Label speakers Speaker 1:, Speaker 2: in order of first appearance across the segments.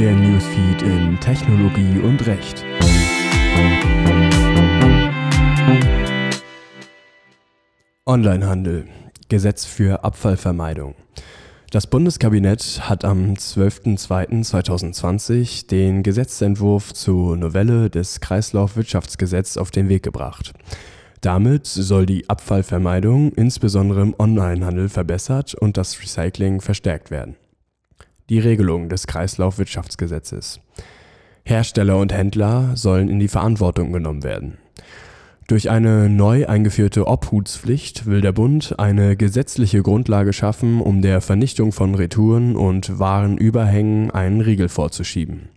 Speaker 1: der Newsfeed in Technologie und Recht. Onlinehandel. Gesetz für Abfallvermeidung. Das Bundeskabinett hat am 12.02.2020 den Gesetzentwurf zur Novelle des Kreislaufwirtschaftsgesetzes auf den Weg gebracht. Damit soll die Abfallvermeidung insbesondere im Onlinehandel verbessert und das Recycling verstärkt werden. Die Regelung des Kreislaufwirtschaftsgesetzes. Hersteller und Händler sollen in die Verantwortung genommen werden. Durch eine neu eingeführte Obhutspflicht will der Bund eine gesetzliche Grundlage schaffen, um der Vernichtung von Retouren und Warenüberhängen einen Riegel vorzuschieben.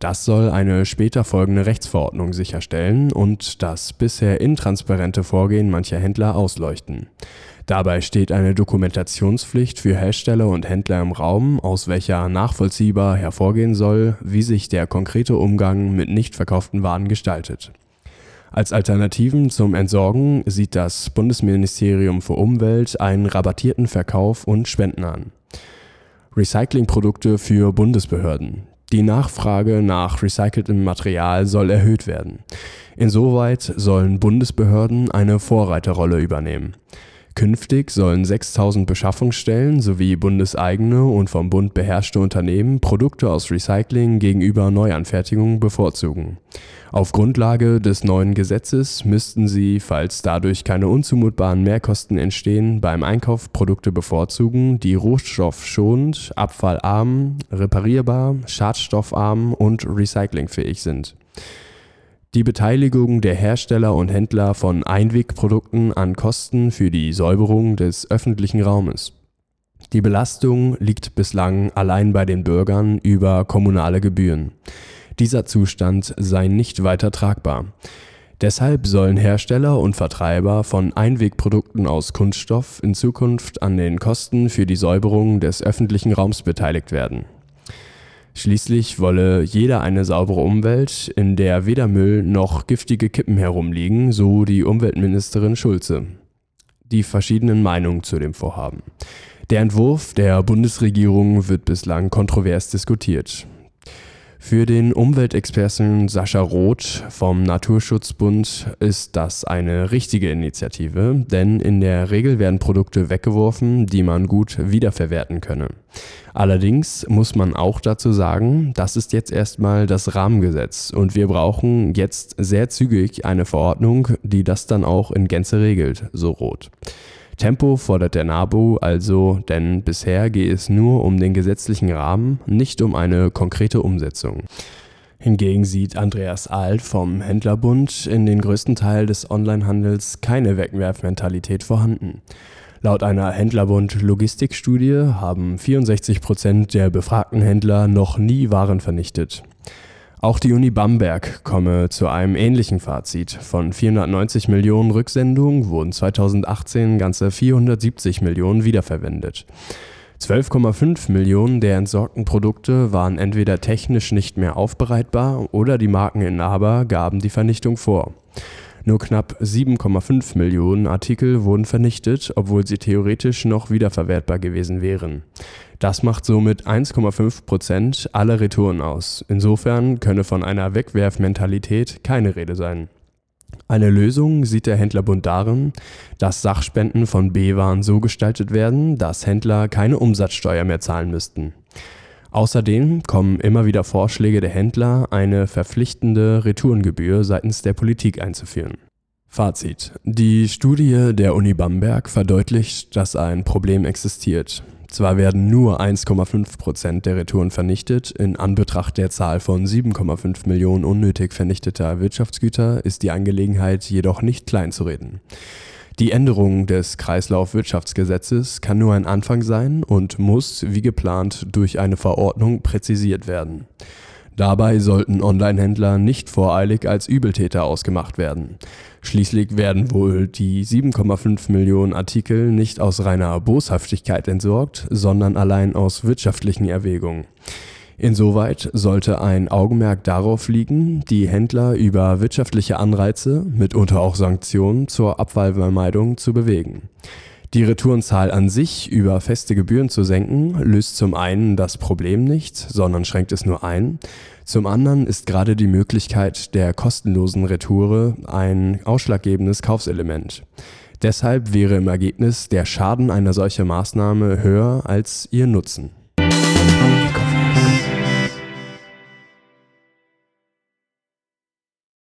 Speaker 1: Das soll eine später folgende Rechtsverordnung sicherstellen und das bisher intransparente Vorgehen mancher Händler ausleuchten. Dabei steht eine Dokumentationspflicht für Hersteller und Händler im Raum, aus welcher nachvollziehbar hervorgehen soll, wie sich der konkrete Umgang mit nicht verkauften Waren gestaltet. Als Alternativen zum Entsorgen sieht das Bundesministerium für Umwelt einen rabattierten Verkauf und Spenden an. Recyclingprodukte für Bundesbehörden. Die Nachfrage nach recyceltem Material soll erhöht werden. Insoweit sollen Bundesbehörden eine Vorreiterrolle übernehmen. Künftig sollen 6000 Beschaffungsstellen sowie bundeseigene und vom Bund beherrschte Unternehmen Produkte aus Recycling gegenüber Neuanfertigungen bevorzugen. Auf Grundlage des neuen Gesetzes müssten sie, falls dadurch keine unzumutbaren Mehrkosten entstehen, beim Einkauf Produkte bevorzugen, die rohstoffschonend, abfallarm, reparierbar, schadstoffarm und recyclingfähig sind. Die Beteiligung der Hersteller und Händler von Einwegprodukten an Kosten für die Säuberung des öffentlichen Raumes. Die Belastung liegt bislang allein bei den Bürgern über kommunale Gebühren. Dieser Zustand sei nicht weiter tragbar. Deshalb sollen Hersteller und Vertreiber von Einwegprodukten aus Kunststoff in Zukunft an den Kosten für die Säuberung des öffentlichen Raums beteiligt werden. Schließlich wolle jeder eine saubere Umwelt, in der weder Müll noch giftige Kippen herumliegen, so die Umweltministerin Schulze. Die verschiedenen Meinungen zu dem Vorhaben. Der Entwurf der Bundesregierung wird bislang kontrovers diskutiert. Für den Umweltexperten Sascha Roth vom Naturschutzbund ist das eine richtige Initiative, denn in der Regel werden Produkte weggeworfen, die man gut wiederverwerten könne. Allerdings muss man auch dazu sagen, das ist jetzt erstmal das Rahmengesetz und wir brauchen jetzt sehr zügig eine Verordnung, die das dann auch in Gänze regelt, so Roth. Tempo fordert der NABU also, denn bisher gehe es nur um den gesetzlichen Rahmen, nicht um eine konkrete Umsetzung. Hingegen sieht Andreas Alt vom Händlerbund in den größten Teil des Onlinehandels keine Wegwerfmentalität vorhanden. Laut einer Händlerbund Logistikstudie haben 64 Prozent der befragten Händler noch nie Waren vernichtet. Auch die Uni Bamberg komme zu einem ähnlichen Fazit. Von 490 Millionen Rücksendungen wurden 2018 ganze 470 Millionen wiederverwendet. 12,5 Millionen der entsorgten Produkte waren entweder technisch nicht mehr aufbereitbar oder die Markeninhaber gaben die Vernichtung vor. Nur knapp 7,5 Millionen Artikel wurden vernichtet, obwohl sie theoretisch noch wiederverwertbar gewesen wären. Das macht somit 1,5 Prozent aller Retouren aus. Insofern könne von einer Wegwerfmentalität keine Rede sein. Eine Lösung sieht der Händlerbund darin, dass Sachspenden von B-Waren so gestaltet werden, dass Händler keine Umsatzsteuer mehr zahlen müssten. Außerdem kommen immer wieder Vorschläge der Händler, eine verpflichtende Retourengebühr seitens der Politik einzuführen. Fazit. Die Studie der Uni Bamberg verdeutlicht, dass ein Problem existiert. Zwar werden nur 1,5 Prozent der Retouren vernichtet, in Anbetracht der Zahl von 7,5 Millionen unnötig vernichteter Wirtschaftsgüter ist die Angelegenheit jedoch nicht kleinzureden. Die Änderung des Kreislaufwirtschaftsgesetzes kann nur ein Anfang sein und muss, wie geplant, durch eine Verordnung präzisiert werden. Dabei sollten Onlinehändler nicht voreilig als Übeltäter ausgemacht werden. Schließlich werden wohl die 7,5 Millionen Artikel nicht aus reiner Boshaftigkeit entsorgt, sondern allein aus wirtschaftlichen Erwägungen. Insoweit sollte ein Augenmerk darauf liegen, die Händler über wirtschaftliche Anreize, mitunter auch Sanktionen zur Abfallvermeidung zu bewegen. Die Retourenzahl an sich über feste Gebühren zu senken, löst zum einen das Problem nicht, sondern schränkt es nur ein. Zum anderen ist gerade die Möglichkeit der kostenlosen Retoure ein ausschlaggebendes Kaufselement. Deshalb wäre im Ergebnis der Schaden einer solchen Maßnahme höher als ihr Nutzen.